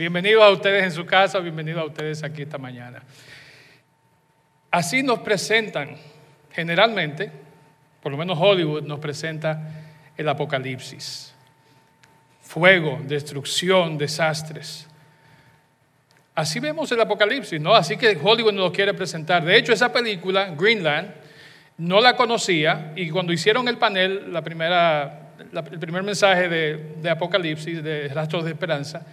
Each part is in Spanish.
Bienvenidos a ustedes en su casa, bienvenidos a ustedes aquí esta mañana. Así nos presentan, generalmente, por lo menos Hollywood nos presenta el apocalipsis. Fuego, destrucción, desastres. Así vemos el apocalipsis, ¿no? Así que Hollywood nos lo quiere presentar. De hecho, esa película, Greenland, no la conocía y cuando hicieron el panel, la primera, el primer mensaje de, de Apocalipsis, de Rastros de Esperanza,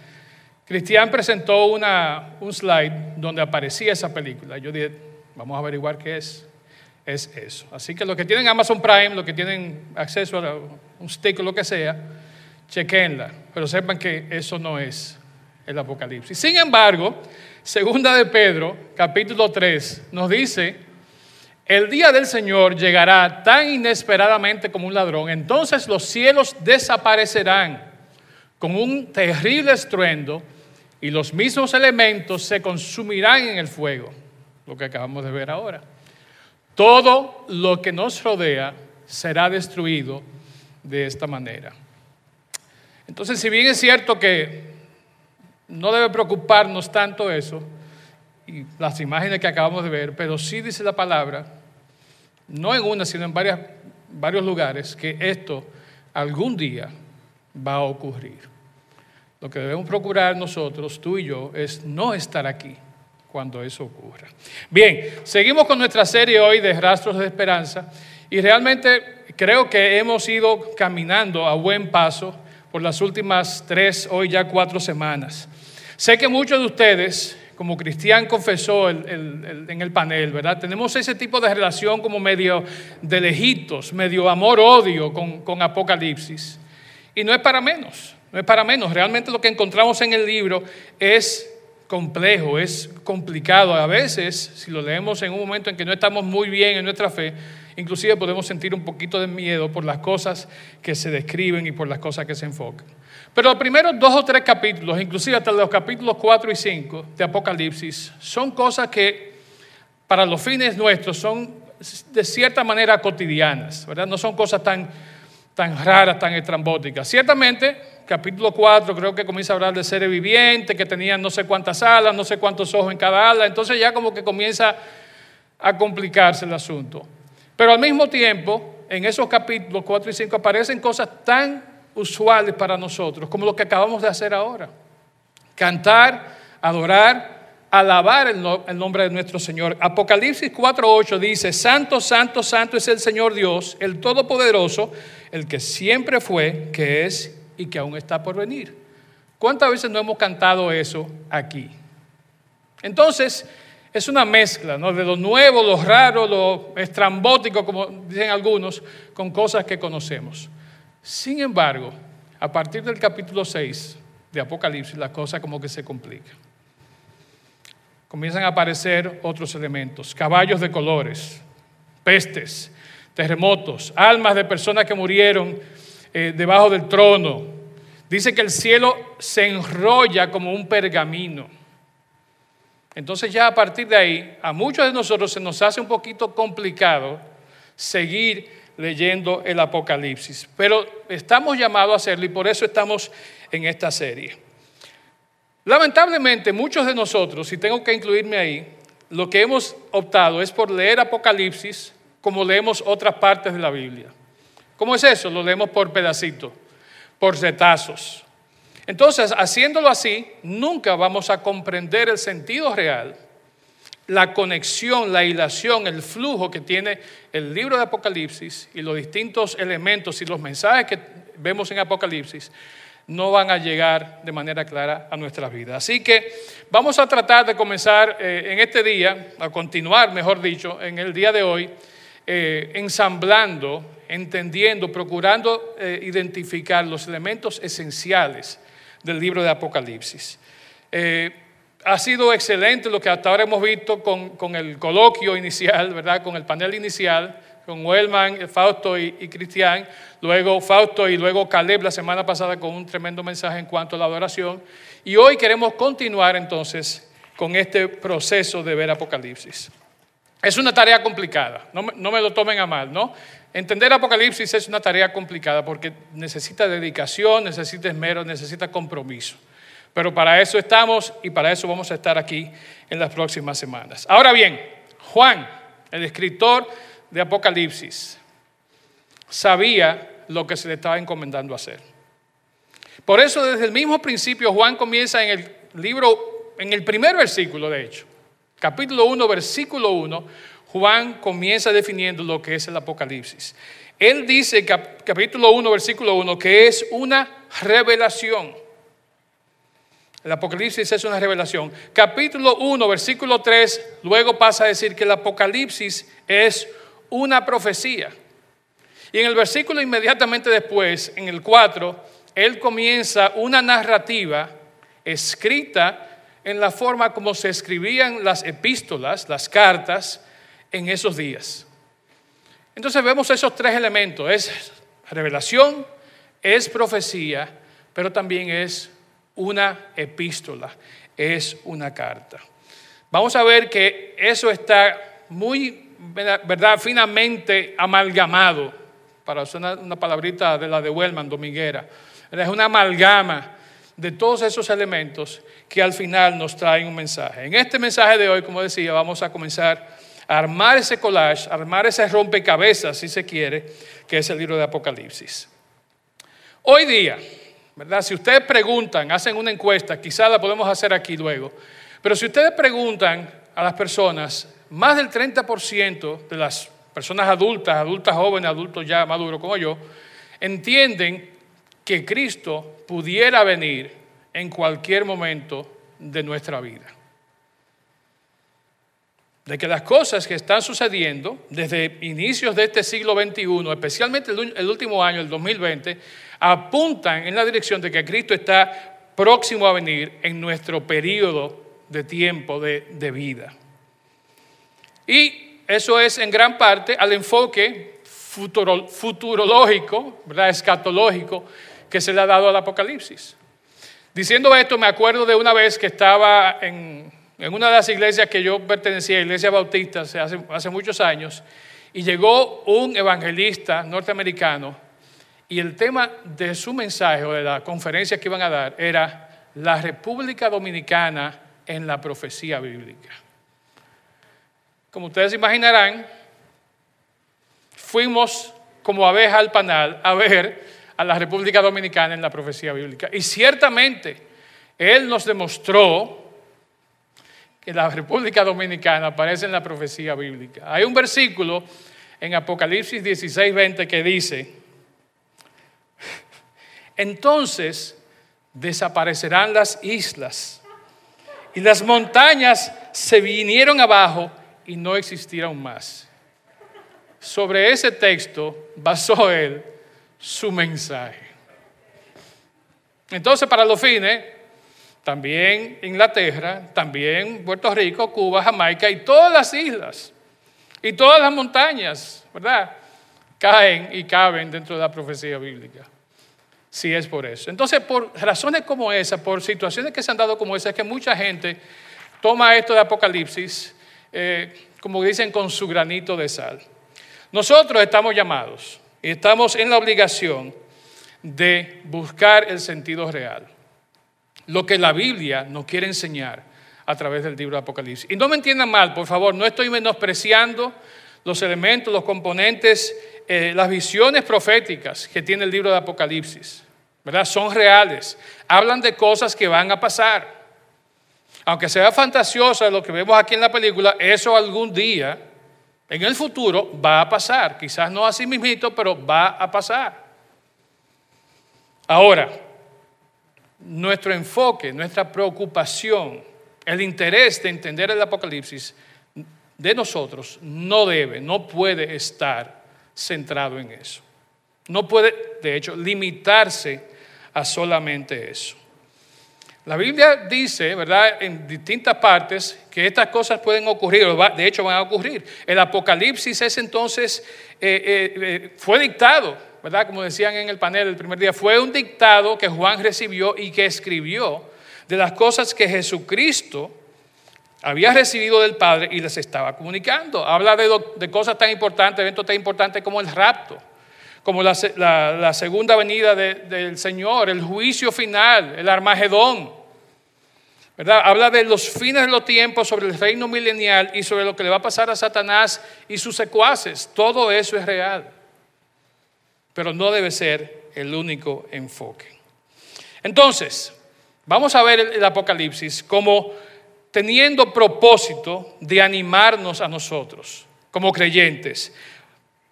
Cristian presentó una, un slide donde aparecía esa película. Yo dije, vamos a averiguar qué es. Es eso. Así que los que tienen Amazon Prime, los que tienen acceso a un stick o lo que sea, chequenla. Pero sepan que eso no es el Apocalipsis. Sin embargo, segunda de Pedro, capítulo 3, nos dice, el día del Señor llegará tan inesperadamente como un ladrón. Entonces los cielos desaparecerán con un terrible estruendo y los mismos elementos se consumirán en el fuego, lo que acabamos de ver ahora. Todo lo que nos rodea será destruido de esta manera. Entonces, si bien es cierto que no debe preocuparnos tanto eso, y las imágenes que acabamos de ver, pero sí dice la palabra, no en una, sino en varios lugares, que esto algún día va a ocurrir. Lo que debemos procurar nosotros, tú y yo, es no estar aquí cuando eso ocurra. Bien, seguimos con nuestra serie hoy de Rastros de Esperanza y realmente creo que hemos ido caminando a buen paso por las últimas tres, hoy ya cuatro semanas. Sé que muchos de ustedes, como Cristian confesó en el panel, ¿verdad? Tenemos ese tipo de relación como medio de lejitos, medio amor-odio con, con Apocalipsis. Y no es para menos. No es para menos, realmente lo que encontramos en el libro es complejo, es complicado. A veces, si lo leemos en un momento en que no estamos muy bien en nuestra fe, inclusive podemos sentir un poquito de miedo por las cosas que se describen y por las cosas que se enfocan. Pero los primeros dos o tres capítulos, inclusive hasta los capítulos 4 y 5 de Apocalipsis, son cosas que para los fines nuestros son de cierta manera cotidianas, ¿verdad? No son cosas tan, tan raras, tan estrambóticas. Ciertamente capítulo 4 creo que comienza a hablar de seres vivientes que tenían no sé cuántas alas, no sé cuántos ojos en cada ala, entonces ya como que comienza a complicarse el asunto. Pero al mismo tiempo, en esos capítulos 4 y 5 aparecen cosas tan usuales para nosotros como lo que acabamos de hacer ahora. Cantar, adorar, alabar el, nombre de nuestro Señor. Apocalipsis 4.8 dice, Santo, Santo, Santo es el Señor Dios, el Todopoderoso, el que siempre fue, que es y que aún está por venir. ¿Cuántas veces no hemos cantado eso aquí? Entonces, es una mezcla ¿no? de lo nuevo, lo raro, lo estrambótico, como dicen algunos, con cosas que conocemos. Sin embargo, a partir del capítulo 6 de Apocalipsis, la cosa como que se complica. Comienzan a aparecer otros elementos, caballos de colores, pestes, terremotos, almas de personas que murieron eh, debajo del trono. Dice que el cielo se enrolla como un pergamino. Entonces ya a partir de ahí, a muchos de nosotros se nos hace un poquito complicado seguir leyendo el Apocalipsis. Pero estamos llamados a hacerlo y por eso estamos en esta serie. Lamentablemente, muchos de nosotros, y tengo que incluirme ahí, lo que hemos optado es por leer Apocalipsis como leemos otras partes de la Biblia. ¿Cómo es eso? Lo leemos por pedacitos, por retazos. Entonces, haciéndolo así, nunca vamos a comprender el sentido real, la conexión, la hilación, el flujo que tiene el libro de Apocalipsis y los distintos elementos y los mensajes que vemos en Apocalipsis no van a llegar de manera clara a nuestras vidas. Así que vamos a tratar de comenzar eh, en este día, a continuar, mejor dicho, en el día de hoy, eh, ensamblando entendiendo, procurando eh, identificar los elementos esenciales del libro de Apocalipsis. Eh, ha sido excelente lo que hasta ahora hemos visto con, el coloquio inicial, ¿verdad? Con el panel inicial, con Wellman, Fausto y, y Cristian, luego Fausto y luego Caleb la semana pasada con un tremendo mensaje en cuanto a la adoración. Y hoy queremos continuar entonces con este proceso de ver Apocalipsis. Es una tarea complicada, no no me lo tomen a mal, ¿no? Entender Apocalipsis es una tarea complicada porque necesita dedicación, necesita esmero, necesita compromiso. Pero para eso estamos y para eso vamos a estar aquí en las próximas semanas. Ahora bien, Juan, el escritor de Apocalipsis, sabía lo que se le estaba encomendando hacer. Por eso desde el mismo principio Juan comienza en el libro, en el primer versículo de hecho, capítulo 1, versículo 1, Juan comienza definiendo lo que es el Apocalipsis. Él dice, capítulo 1, versículo 1, que es una revelación. El Apocalipsis es una revelación. Capítulo 1, versículo 3, luego pasa a decir que el Apocalipsis es una profecía. Y en el versículo inmediatamente después, en el 4, él comienza una narrativa escrita en la forma como se escribían las epístolas, las cartas, en esos días. Entonces vemos esos tres elementos. Es revelación, es profecía, pero también es una epístola, es una carta. Vamos a ver que eso está muy, ¿verdad?, finamente amalgamado, para usar una, palabrita de la de Wellman, dominguera. Es una amalgama de todos esos elementos que al final nos traen un mensaje. En este mensaje de hoy, como decía, vamos a comenzar a armar ese collage, armar ese rompecabezas, si se quiere, que es el libro de Apocalipsis. Hoy día, ¿verdad? Si ustedes preguntan, hacen una encuesta, quizás la podemos hacer aquí luego, pero si ustedes preguntan a las personas, más del 30% de las personas adultas, adultas jóvenes, adultos ya maduros como yo, entienden que Cristo pudiera venir en cualquier momento de nuestra vida. De que las cosas que están sucediendo desde inicios de este siglo XXI, especialmente el último año, el 2020, apuntan en la dirección de que Cristo está próximo a venir en nuestro periodo de tiempo de, vida. Y eso es en gran parte al enfoque futurológico, ¿verdad? escatológico, que se le ha dado al Apocalipsis. Diciendo esto, me acuerdo de una vez que estaba en, una de las iglesias que yo pertenecía, Iglesia Bautista, hace, hace muchos años, y llegó un evangelista norteamericano y el tema de su mensaje o de la conferencia que iban a dar era la República Dominicana en la profecía bíblica. Como ustedes imaginarán, fuimos como abeja al panal a ver a la República Dominicana en la profecía bíblica. Y ciertamente, Él nos demostró que la República Dominicana aparece en la profecía bíblica. Hay un versículo en Apocalipsis 16, 20 que dice, entonces desaparecerán las islas y las montañas se vinieron abajo y no existieron más. Sobre ese texto basó él su mensaje. Entonces, para los fines, también Inglaterra, también Puerto Rico, Cuba, Jamaica y todas las islas y todas las montañas, ¿verdad? Caen y caben dentro de la profecía bíblica si es por eso. Entonces, por razones como esa, por situaciones que se han dado como esa, es que mucha gente toma esto de Apocalipsis, eh, como dicen, con su granito de sal. Nosotros estamos llamados estamos en la obligación de buscar el sentido real, lo que la Biblia nos quiere enseñar a través del libro de Apocalipsis. Y no me entiendan mal, por favor, no estoy menospreciando los elementos, los componentes, eh, las visiones proféticas que tiene el libro de Apocalipsis. ¿verdad? Son reales. Hablan de cosas que van a pasar. Aunque sea fantasiosa lo que vemos aquí en la película, eso algún día, en el futuro, va a pasar. Quizás no así mismito, pero va a pasar. Ahora, nuestro enfoque, nuestra preocupación, el interés de entender el Apocalipsis de nosotros no debe, no puede estar centrado en eso. No puede, de hecho, limitarse a solamente eso. La Biblia dice, ¿verdad?, en distintas partes que estas cosas pueden ocurrir, de hecho van a ocurrir. El Apocalipsis es entonces, eh, eh, eh, fue dictado, ¿verdad?, como decían en el panel el primer día, fue un dictado que Juan recibió y que escribió de las cosas que Jesucristo había recibido del Padre y les estaba comunicando. Habla de, cosas tan importantes, eventos tan importantes como el rapto, como la, segunda venida del Señor, el juicio final, el Armagedón, ¿verdad? Habla de los fines de los tiempos, sobre el reino milenial y sobre lo que le va a pasar a Satanás y sus secuaces. Todo eso es real. Pero no debe ser el único enfoque. Entonces, vamos a ver el, Apocalipsis como teniendo propósito de animarnos a nosotros como creyentes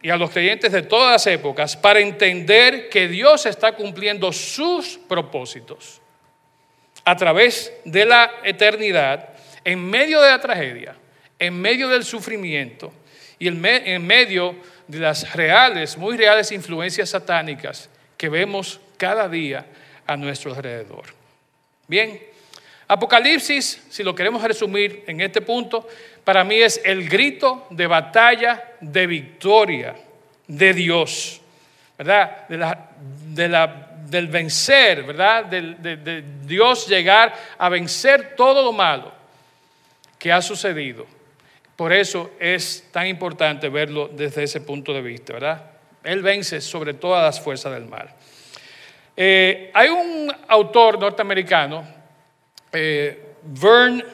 y a los creyentes de todas las épocas para entender que Dios está cumpliendo sus propósitos a través de la eternidad, en medio de la tragedia, en medio del sufrimiento y en medio de las reales, muy reales influencias satánicas que vemos cada día a nuestro alrededor. Bien, Apocalipsis, si lo queremos resumir en este punto, para mí es el grito de batalla de victoria de Dios, ¿verdad? De la, del vencer, ¿verdad? De, Dios llegar a vencer todo lo malo que ha sucedido. Por eso es tan importante verlo desde ese punto de vista, ¿verdad? Él vence sobre todas las fuerzas del mal. Eh, hay un autor norteamericano, eh, Vern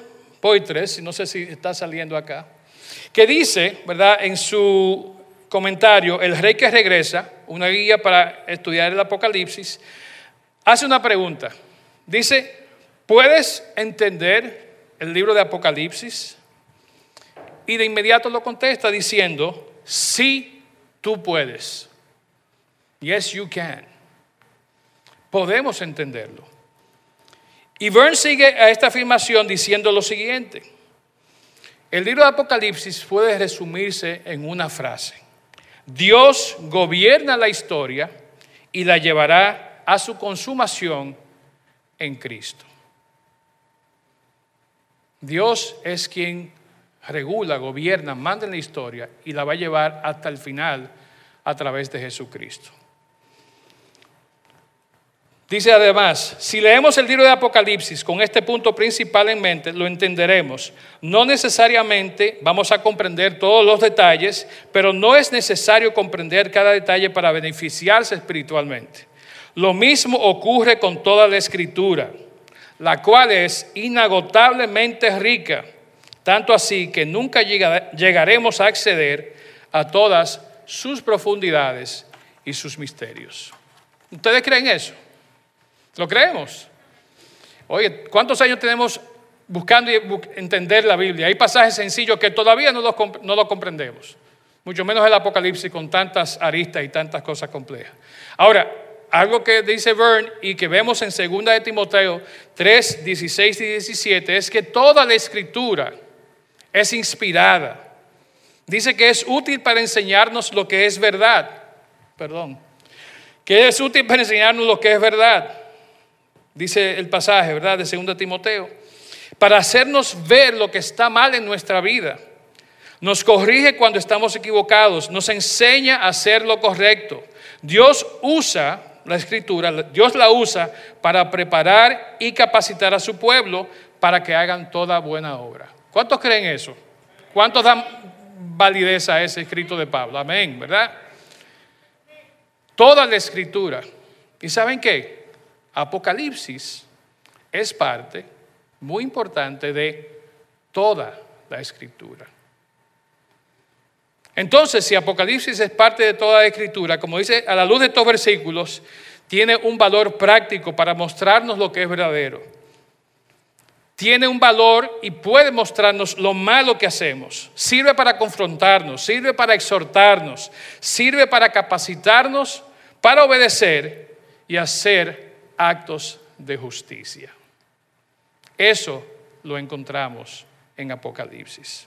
Poitres, no sé si está saliendo acá, que dice, ¿verdad?, en su comentario, El Rey que regresa, una guía para estudiar el Apocalipsis, hace una pregunta. Dice, ¿puedes entender el libro de Apocalipsis? Y de inmediato lo contesta diciendo, sí Tú puedes. Yes, you can. Podemos entenderlo. Y Verne sigue a esta afirmación diciendo lo siguiente. El libro de Apocalipsis puede resumirse en una frase. Dios gobierna la historia y la llevará a su consumación en Cristo. Dios es quien regula, gobierna, manda en la historia y la va a llevar hasta el final a través de Jesucristo. Dice además, si leemos el libro de Apocalipsis con este punto principal en mente, lo entenderemos. No necesariamente vamos a comprender todos los detalles, pero no es necesario comprender cada detalle para beneficiarse espiritualmente. Lo mismo ocurre con toda la escritura, la cual es inagotablemente rica tanto así que nunca llegaremos a acceder a todas sus profundidades y sus misterios. ¿Ustedes creen eso? ¿Lo creemos? Oye, ¿cuántos años tenemos buscando entender la Biblia? Hay pasajes sencillos que todavía no los, no los comprendemos, mucho menos el Apocalipsis con tantas aristas y tantas cosas complejas. Ahora, algo que dice Verne y que vemos en 2 de Timoteo 3, 16 y 17 es que toda la escritura es inspirada. Dice que es útil para enseñarnos lo que es verdad. Perdón. Que es útil para enseñarnos lo que es verdad. Dice el pasaje, ¿verdad? De 2 Timoteo. Para hacernos ver lo que está mal en nuestra vida. Nos corrige cuando estamos equivocados. Nos enseña a hacer lo correcto. Dios usa la escritura, Dios la usa para preparar y capacitar a su pueblo para que hagan toda buena obra. ¿Cuántos creen eso? ¿Cuántos dan validez a ese escrito de Pablo? Amén, ¿verdad? Toda la escritura. ¿Y saben qué? Apocalipsis es parte muy importante de toda la escritura. Entonces, si Apocalipsis es parte de toda la escritura, como dice, a la luz de estos versículos, tiene un valor práctico para mostrarnos lo que es verdadero tiene un valor y puede mostrarnos lo malo que hacemos. Sirve para confrontarnos, sirve para exhortarnos, sirve para capacitarnos, para obedecer y hacer actos de justicia. Eso lo encontramos en Apocalipsis.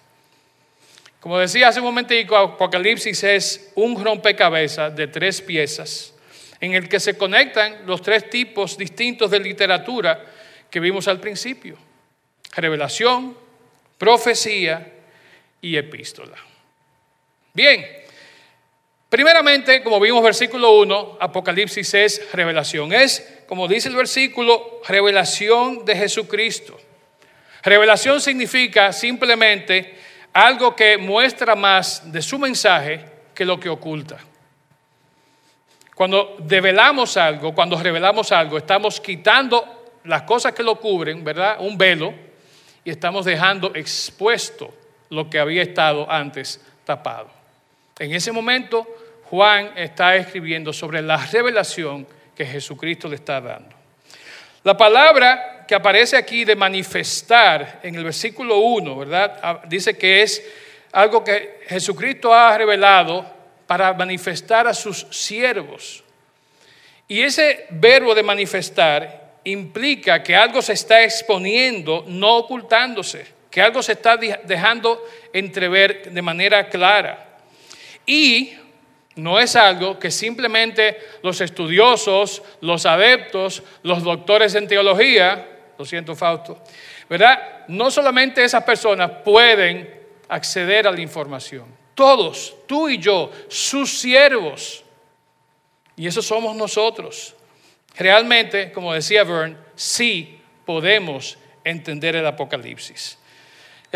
Como decía hace un momentico, Apocalipsis es un rompecabezas de tres piezas en el que se conectan los tres tipos distintos de literatura que vimos al principio revelación, profecía y epístola. Bien, primeramente, como vimos versículo 1, Apocalipsis es revelación. Es, como dice el versículo, revelación de Jesucristo. Revelación significa simplemente algo que muestra más de su mensaje que lo que oculta. Cuando develamos algo, cuando revelamos algo, estamos quitando las cosas que lo cubren, ¿verdad? Un velo, y estamos dejando expuesto lo que había estado antes tapado. En ese momento, Juan está escribiendo sobre la revelación que Jesucristo le está dando. La palabra que aparece aquí de manifestar en el versículo 1, ¿verdad? Ah, dice que es algo que Jesucristo ha revelado para manifestar a sus siervos. Y ese verbo de manifestar implica que algo se está exponiendo, no ocultándose, que algo se está dejando entrever de manera clara. Y no es algo que simplemente los estudiosos, los adeptos, los doctores en teología, lo siento Fausto, ¿verdad? No solamente esas personas pueden acceder a la información. Todos, tú y yo, sus siervos. Y eso somos nosotros. Realmente, como decía Verne, sí podemos entender el Apocalipsis.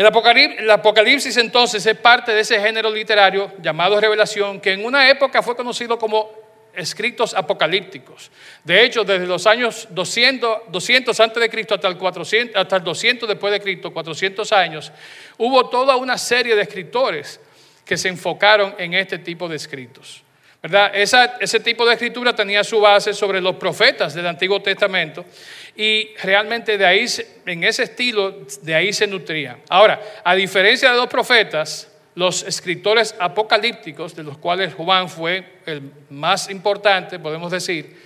El Apocalipsis, entonces es parte de ese género literario llamado revelación que en una época fue conocido como escritos apocalípticos. De hecho, desde los años 200, 200 antes de Cristo hasta el, 400, hasta el 200 después de Cristo, 400 años, hubo toda una serie de escritores que se enfocaron en este tipo de escritos. ¿Verdad? ese tipo de escritura tenía su base sobre los profetas del Antiguo Testamento y realmente de ahí, en ese estilo, de ahí se nutría. Ahora, a diferencia de los profetas, los escritores apocalípticos, de los cuales Juan fue el más importante, podemos decir,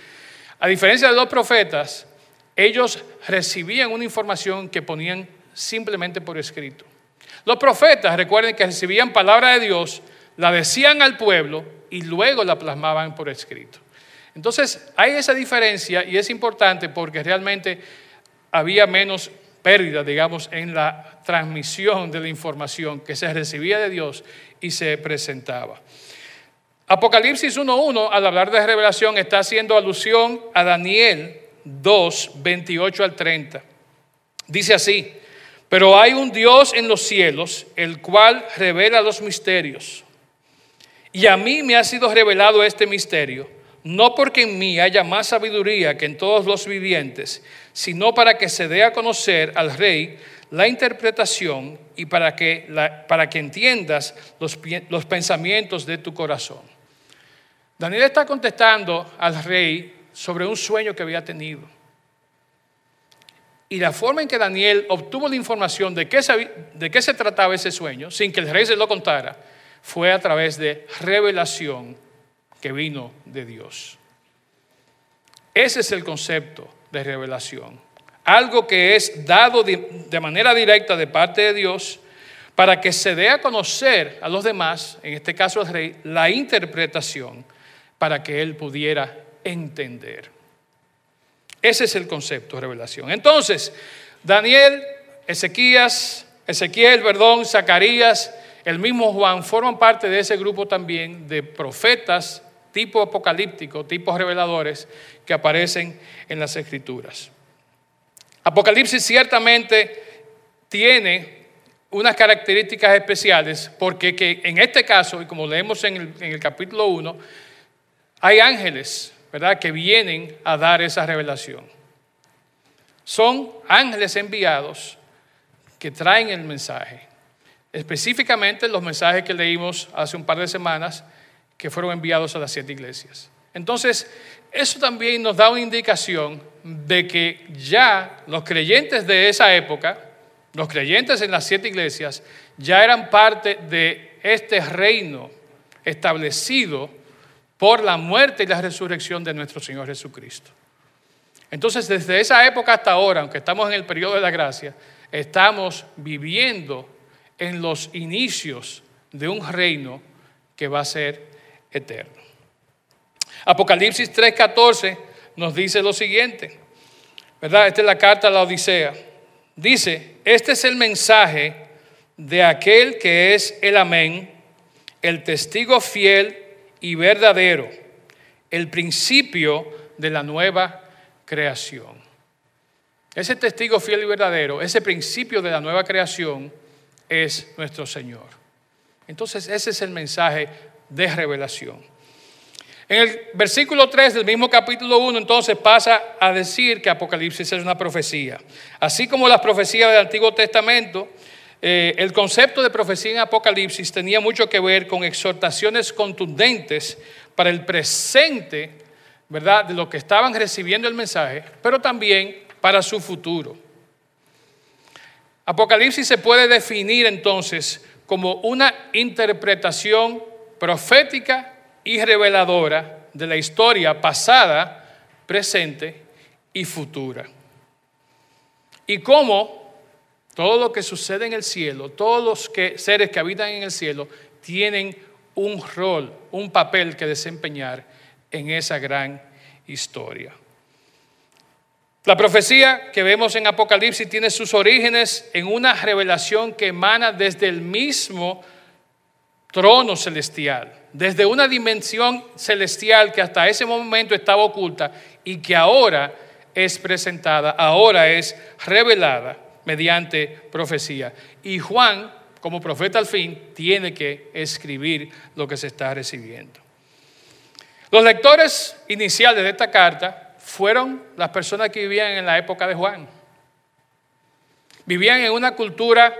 a diferencia de los profetas, ellos recibían una información que ponían simplemente por escrito. Los profetas, recuerden que recibían palabra de Dios, la decían al pueblo y luego la plasmaban por escrito. Entonces, hay esa diferencia y es importante porque realmente había menos pérdida, digamos, en la transmisión de la información que se recibía de Dios y se presentaba. Apocalipsis 1.1, al hablar de revelación, está haciendo alusión a Daniel 2, 28 al 30. Dice así, pero hay un Dios en los cielos, el cual revela los misterios y a mí me ha sido revelado este misterio, no porque en mí haya más sabiduría que en todos los vivientes, sino para que se dé a conocer al rey la interpretación y para que, para que entiendas los, los pensamientos de tu corazón. Daniel está contestando al rey sobre un sueño que había tenido. Y la forma en que Daniel obtuvo la información de qué, de qué se trataba ese sueño, sin que el rey se lo contara, fue a través de revelación que vino de Dios. Ese es el concepto de revelación. Algo que es dado de, manera directa de parte de Dios para que se dé a conocer a los demás, en este caso al rey, la interpretación para que él pudiera entender. Ese es el concepto de revelación. Entonces, Daniel, Ezequías, Ezequiel, perdón, Zacarías, el mismo Juan forman parte de ese grupo también de profetas tipo apocalíptico, tipos reveladores que aparecen en las escrituras. Apocalipsis ciertamente tiene unas características especiales porque que en este caso, y como leemos en el, capítulo 1, hay ángeles, ¿verdad?, que vienen a dar esa revelación. Son ángeles enviados que traen el mensaje específicamente los mensajes que leímos hace un par de semanas que fueron enviados a las siete iglesias. Entonces, eso también nos da una indicación de que ya los creyentes de esa época, los creyentes en las siete iglesias, ya eran parte de este reino establecido por la muerte y la resurrección de nuestro Señor Jesucristo. Entonces, desde esa época hasta ahora, aunque estamos en el periodo de la gracia, estamos viviendo en los inicios de un reino que va a ser eterno. Apocalipsis 3:14 nos dice lo siguiente, ¿verdad? Esta es la carta a la Odisea. Dice, este es el mensaje de aquel que es el amén, el testigo fiel y verdadero, el principio de la nueva creación. Ese testigo fiel y verdadero, ese principio de la nueva creación, es nuestro Señor. Entonces ese es el mensaje de revelación. En el versículo 3 del mismo capítulo 1 entonces pasa a decir que Apocalipsis es una profecía. Así como las profecías del Antiguo Testamento, eh, el concepto de profecía en Apocalipsis tenía mucho que ver con exhortaciones contundentes para el presente, ¿verdad? De lo que estaban recibiendo el mensaje, pero también para su futuro. Apocalipsis se puede definir entonces como una interpretación profética y reveladora de la historia pasada, presente y futura. Y cómo todo lo que sucede en el cielo, todos los seres que habitan en el cielo, tienen un rol, un papel que desempeñar en esa gran historia. La profecía que vemos en Apocalipsis tiene sus orígenes en una revelación que emana desde el mismo trono celestial, desde una dimensión celestial que hasta ese momento estaba oculta y que ahora es presentada, ahora es revelada mediante profecía. Y Juan, como profeta al fin, tiene que escribir lo que se está recibiendo. Los lectores iniciales de esta carta fueron las personas que vivían en la época de Juan. Vivían en una cultura,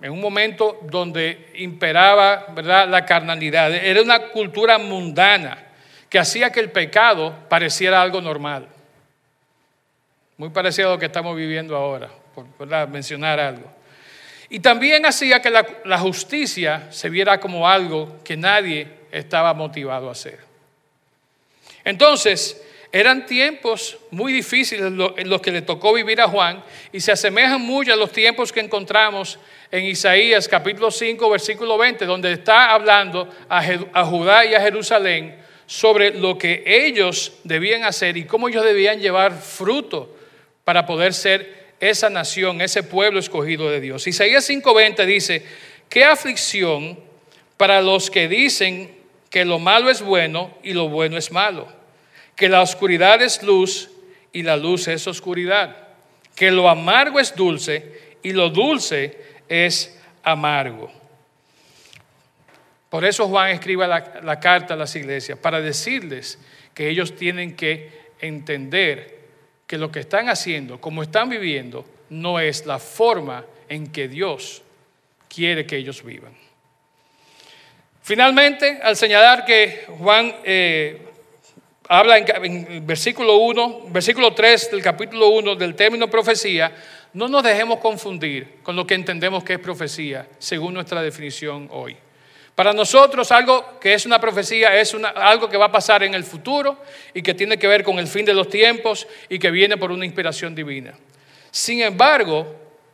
en un momento donde imperaba ¿verdad? la carnalidad. Era una cultura mundana que hacía que el pecado pareciera algo normal. Muy parecido a lo que estamos viviendo ahora, por mencionar algo. Y también hacía que la, la justicia se viera como algo que nadie estaba motivado a hacer. Entonces, eran tiempos muy difíciles los que le tocó vivir a Juan y se asemejan mucho a los tiempos que encontramos en Isaías capítulo 5 versículo 20, donde está hablando a, Judá y a Jerusalén sobre lo que ellos debían hacer y cómo ellos debían llevar fruto para poder ser esa nación, ese pueblo escogido de Dios. Isaías 5:20 dice, qué aflicción para los que dicen que lo malo es bueno y lo bueno es malo que la oscuridad es luz y la luz es oscuridad, que lo amargo es dulce y lo dulce es amargo. Por eso Juan escribe la, la, carta a las iglesias, para decirles que ellos tienen que entender que lo que están haciendo, como están viviendo, no es la forma en que Dios quiere que ellos vivan. Finalmente, al señalar que Juan eh, habla en, versículo 1, versículo 3 del capítulo 1 del término profecía, no nos dejemos confundir con lo que entendemos que es profecía, según nuestra definición hoy. Para nosotros algo que es una profecía es algo que va a pasar en el futuro y que tiene que ver con el fin de los tiempos y que viene por una inspiración divina. Sin embargo,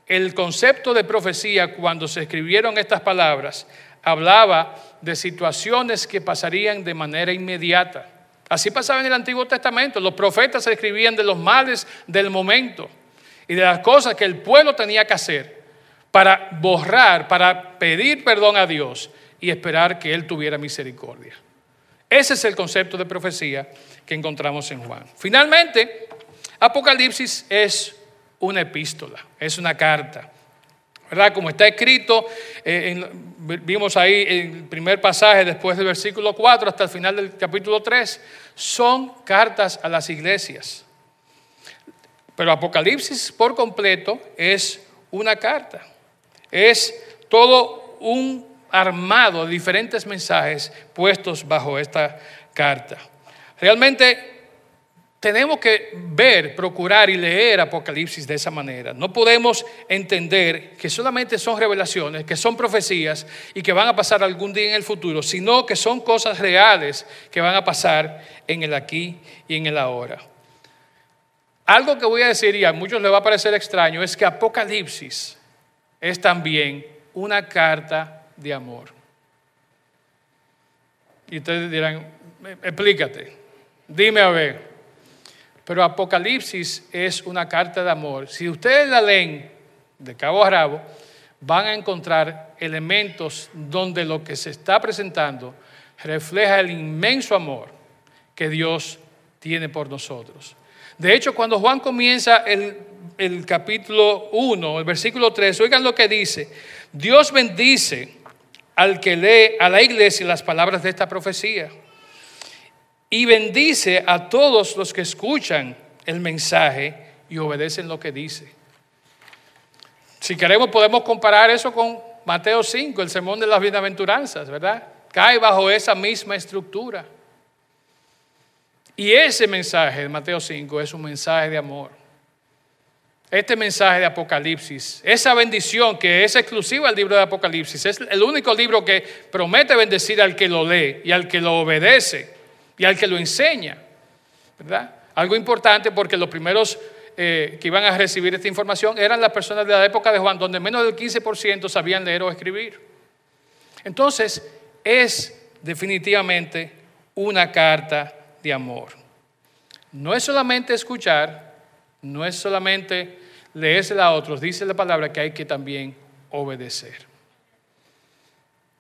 el concepto de profecía cuando se escribieron estas palabras hablaba de situaciones que pasarían de manera inmediata Así pasaba en el Antiguo Testamento. Los profetas escribían de los males del momento y de las cosas que el pueblo tenía que hacer para borrar, para pedir perdón a Dios y esperar que Él tuviera misericordia. Ese es el concepto de profecía que encontramos en Juan. Finalmente, Apocalipsis es una epístola, es una carta. ¿Verdad? Como está escrito, eh, vimos ahí el primer pasaje después del versículo 4 hasta el final del capítulo 3, son cartas a las iglesias. Pero Apocalipsis por completo es una carta. Es todo un armado de diferentes mensajes puestos bajo esta carta. Realmente tenemos que ver, procurar y leer Apocalipsis de esa manera. No podemos entender que solamente son revelaciones, que son profecías y que van a pasar algún día en el futuro, sino que son cosas reales que van a pasar en el aquí y en el ahora. Algo que voy a decir y a muchos les va a parecer extraño es que Apocalipsis es también una carta de amor. Y ustedes dirán, explícate, dime a ver. Pero Apocalipsis es una carta de amor. Si ustedes la leen de cabo a rabo, van a encontrar elementos donde lo que se está presentando refleja el inmenso amor que Dios tiene por nosotros. De hecho, cuando Juan comienza el, el capítulo 1, el versículo 3, oigan lo que dice. Dios bendice al que lee a la iglesia las palabras de esta profecía. Y bendice a todos los que escuchan el mensaje y obedecen lo que dice. Si queremos podemos comparar eso con Mateo 5, el sermón de las bienaventuranzas, ¿verdad? Cae bajo esa misma estructura. Y ese mensaje de Mateo 5 es un mensaje de amor. Este mensaje de Apocalipsis, esa bendición que es exclusiva al libro de Apocalipsis, es el único libro que promete bendecir al que lo lee y al que lo obedece y al que lo enseña. ¿Verdad? Algo importante porque los primeros eh, que iban a recibir esta información eran las personas de la época de Juan, donde menos del 15% sabían leer o escribir. Entonces, es definitivamente una carta de amor. No es solamente escuchar, no es solamente leérsela a otros, dice la palabra que hay que también obedecer.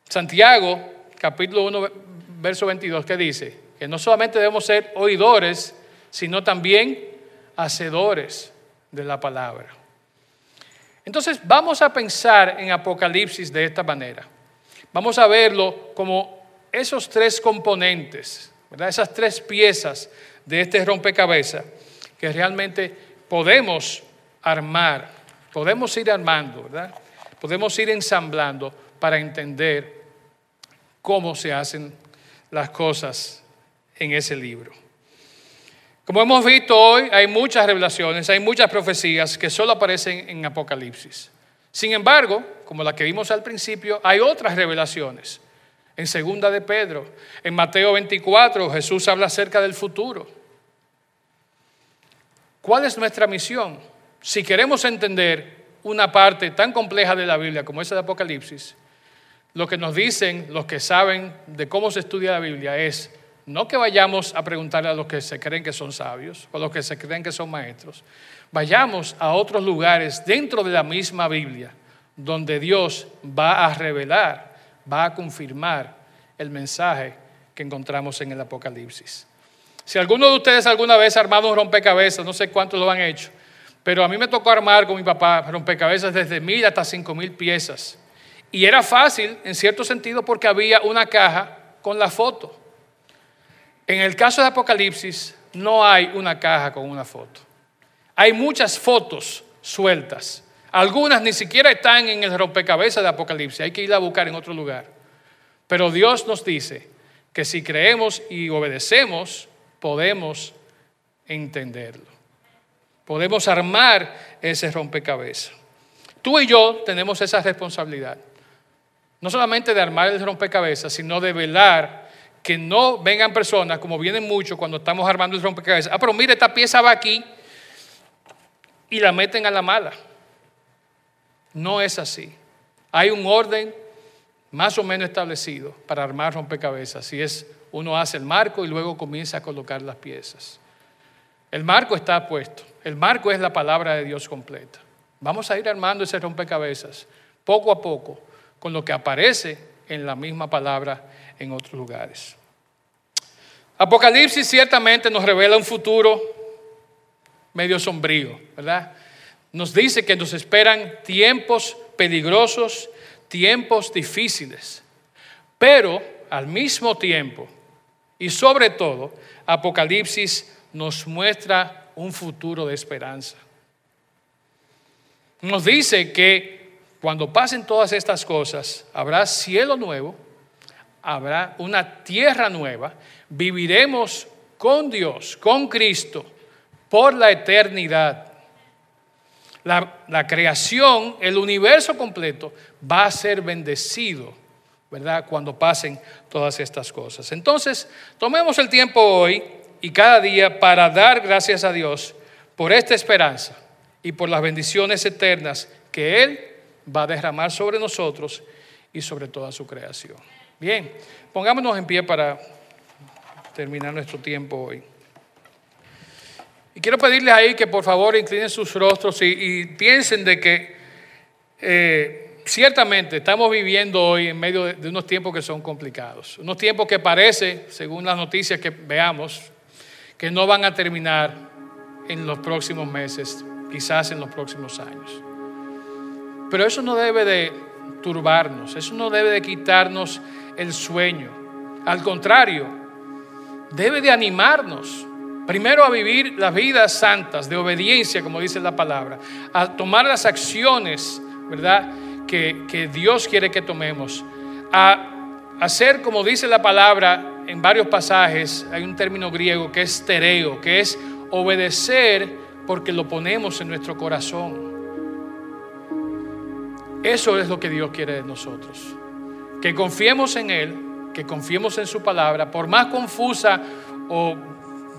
Santiago, capítulo 1, verso 22, que dice que no solamente debemos ser oidores, sino también hacedores de la palabra. Entonces vamos a pensar en Apocalipsis de esta manera. Vamos a verlo como esos tres componentes esas tres piezas de este rompecabezas que realmente podemos armar, podemos ir armando, ¿verdad? Podemos ir ensamblando para entender cómo se hacen las cosas en ese libro. Como hemos visto hoy, hay muchas revelaciones, hay muchas profecías que solo aparecen en Apocalipsis. Sin embargo, como la que vimos al principio, hay otras revelaciones en segunda de Pedro, en Mateo 24, Jesús habla acerca del futuro. ¿Cuál es nuestra misión? Si queremos entender una parte tan compleja de la Biblia como esa de Apocalipsis, lo que nos dicen los que saben de cómo se estudia la Biblia es no que vayamos a preguntarle a los que se creen que son sabios o a los que se creen que son maestros, vayamos a otros lugares dentro de la misma Biblia donde Dios va a revelar va a confirmar el mensaje que encontramos en el Apocalipsis. Si alguno de ustedes alguna vez ha armado un rompecabezas, no sé cuántos lo han hecho, pero a mí me tocó armar con mi papá rompecabezas desde mil hasta cinco mil piezas. Y era fácil, en cierto sentido, porque había una caja con la foto. En el caso de Apocalipsis, no hay una caja con una foto. Hay muchas fotos sueltas. Algunas ni siquiera están en el rompecabezas de Apocalipsis, hay que ir a buscar en otro lugar. Pero Dios nos dice que si creemos y obedecemos, podemos entenderlo. Podemos armar ese rompecabezas. Tú y yo tenemos esa responsabilidad. No solamente de armar el rompecabezas, sino de velar que no vengan personas, como vienen muchos cuando estamos armando el rompecabezas. Ah, pero mire, esta pieza va aquí y la meten a la mala. No es así. Hay un orden más o menos establecido para armar rompecabezas. Si es uno hace el marco y luego comienza a colocar las piezas. El marco está puesto. El marco es la palabra de Dios completa. Vamos a ir armando ese rompecabezas poco a poco con lo que aparece en la misma palabra en otros lugares. Apocalipsis ciertamente nos revela un futuro medio sombrío, ¿verdad? nos dice que nos esperan tiempos peligrosos, tiempos difíciles. Pero al mismo tiempo, y sobre todo, Apocalipsis nos muestra un futuro de esperanza. Nos dice que cuando pasen todas estas cosas, habrá cielo nuevo, habrá una tierra nueva, viviremos con Dios, con Cristo, por la eternidad la, creación, el universo completo, va a ser bendecido, ¿verdad? Cuando pasen todas estas cosas. Entonces, tomemos el tiempo hoy y cada día para dar gracias a Dios por esta esperanza y por las bendiciones eternas que Él va a derramar sobre nosotros y sobre toda su creación. Bien, pongámonos en pie para terminar nuestro tiempo hoy. Y quiero pedirles ahí que por favor inclinen sus rostros y, piensen de que eh, ciertamente estamos viviendo hoy en medio de, unos tiempos que son complicados. Unos tiempos que parece, según las noticias que veamos, que no van a terminar en los próximos meses, quizás en los próximos años. Pero eso no debe de turbarnos, eso no debe de quitarnos el sueño. Al contrario, debe de animarnos. Primero a vivir las vidas santas, de obediencia, como dice la palabra, a tomar las acciones, ¿verdad? Que, que Dios quiere que tomemos, a hacer como dice la palabra en varios pasajes, hay un término griego que es tereo, que es obedecer porque lo ponemos en nuestro corazón. Eso es lo que Dios quiere de nosotros. Que confiemos en Él, que confiemos en su palabra, por más confusa o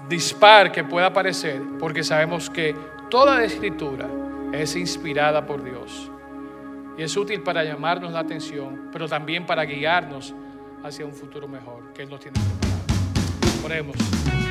dispar que pueda parecer, porque sabemos que toda la escritura es inspirada por Dios. Y es útil para llamarnos la atención, pero también para guiarnos hacia un futuro mejor que Él nos tiene preparado. Oremos.